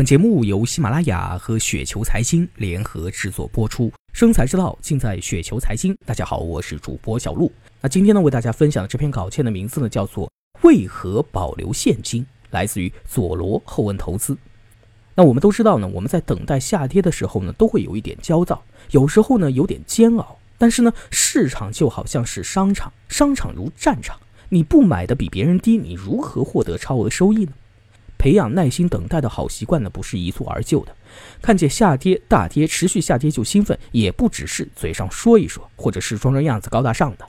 本节目由喜马拉雅和雪球财经联合制作播出，生财之道尽在雪球财经。大家好，我是主播小璐。那今天呢，为大家分享的这篇稿件的名字呢，叫做《为何保留现金》，来自于佐罗后问投资。那我们都知道呢，我们在等待下跌的时候呢，都会有一点焦躁，有时候呢有点煎熬。但是呢，市场就好像是商场，商场如战场，你不买的比别人低，你如何获得超额收益呢？培养耐心等待的好习惯呢，不是一蹴而就的。看见下跌、大跌、持续下跌就兴奋，也不只是嘴上说一说，或者是装装样子高大上的，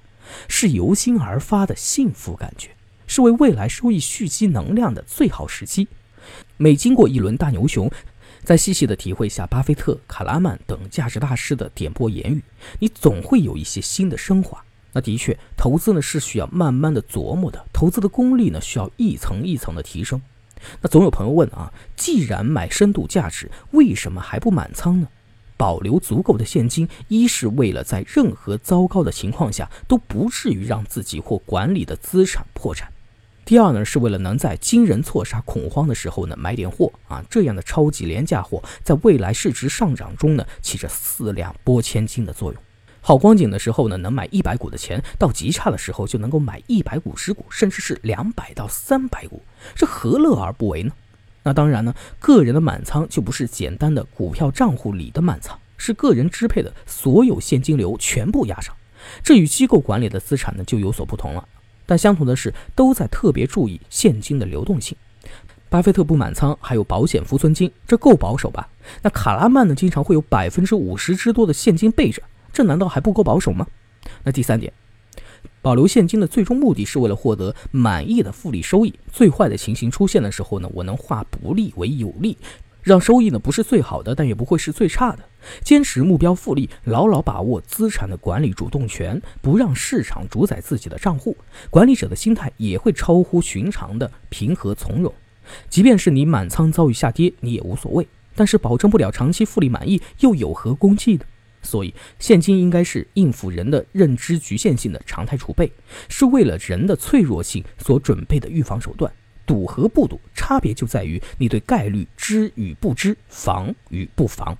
是由心而发的幸福感觉，是为未来收益蓄积能量的最好时机。每经过一轮大牛熊，再细细的体会一下巴菲特、卡拉曼等价值大师的点拨言语，你总会有一些新的升华。那的确，投资呢是需要慢慢的琢磨的，投资的功力呢需要一层一层的提升。那总有朋友问啊，既然买深度价值，为什么还不满仓呢？保留足够的现金，一是为了在任何糟糕的情况下都不至于让自己或管理的资产破产；第二呢，是为了能在惊人错杀恐慌的时候呢买点货啊，这样的超级廉价货，在未来市值上涨中呢起着四两拨千斤的作用。好光景的时候呢，能买一百股的钱，到极差的时候就能够买一百五十股，甚至是两百到三百股，这何乐而不为呢？那当然呢，个人的满仓就不是简单的股票账户里的满仓，是个人支配的所有现金流全部压上，这与机构管理的资产呢就有所不同了。但相同的是，都在特别注意现金的流动性。巴菲特不满仓，还有保险浮存金，这够保守吧？那卡拉曼呢，经常会有百分之五十之多的现金备着。这难道还不够保守吗？那第三点，保留现金的最终目的是为了获得满意的复利收益。最坏的情形出现的时候呢，我能化不利为有利，让收益呢不是最好的，但也不会是最差的。坚持目标复利，牢牢把握资产的管理主动权，不让市场主宰自己的账户。管理者的心态也会超乎寻常的平和从容。即便是你满仓遭遇下跌，你也无所谓。但是保证不了长期复利满意，又有何功绩呢？所以，现金应该是应付人的认知局限性的常态储备，是为了人的脆弱性所准备的预防手段。赌和不赌，差别就在于你对概率知与不知，防与不防。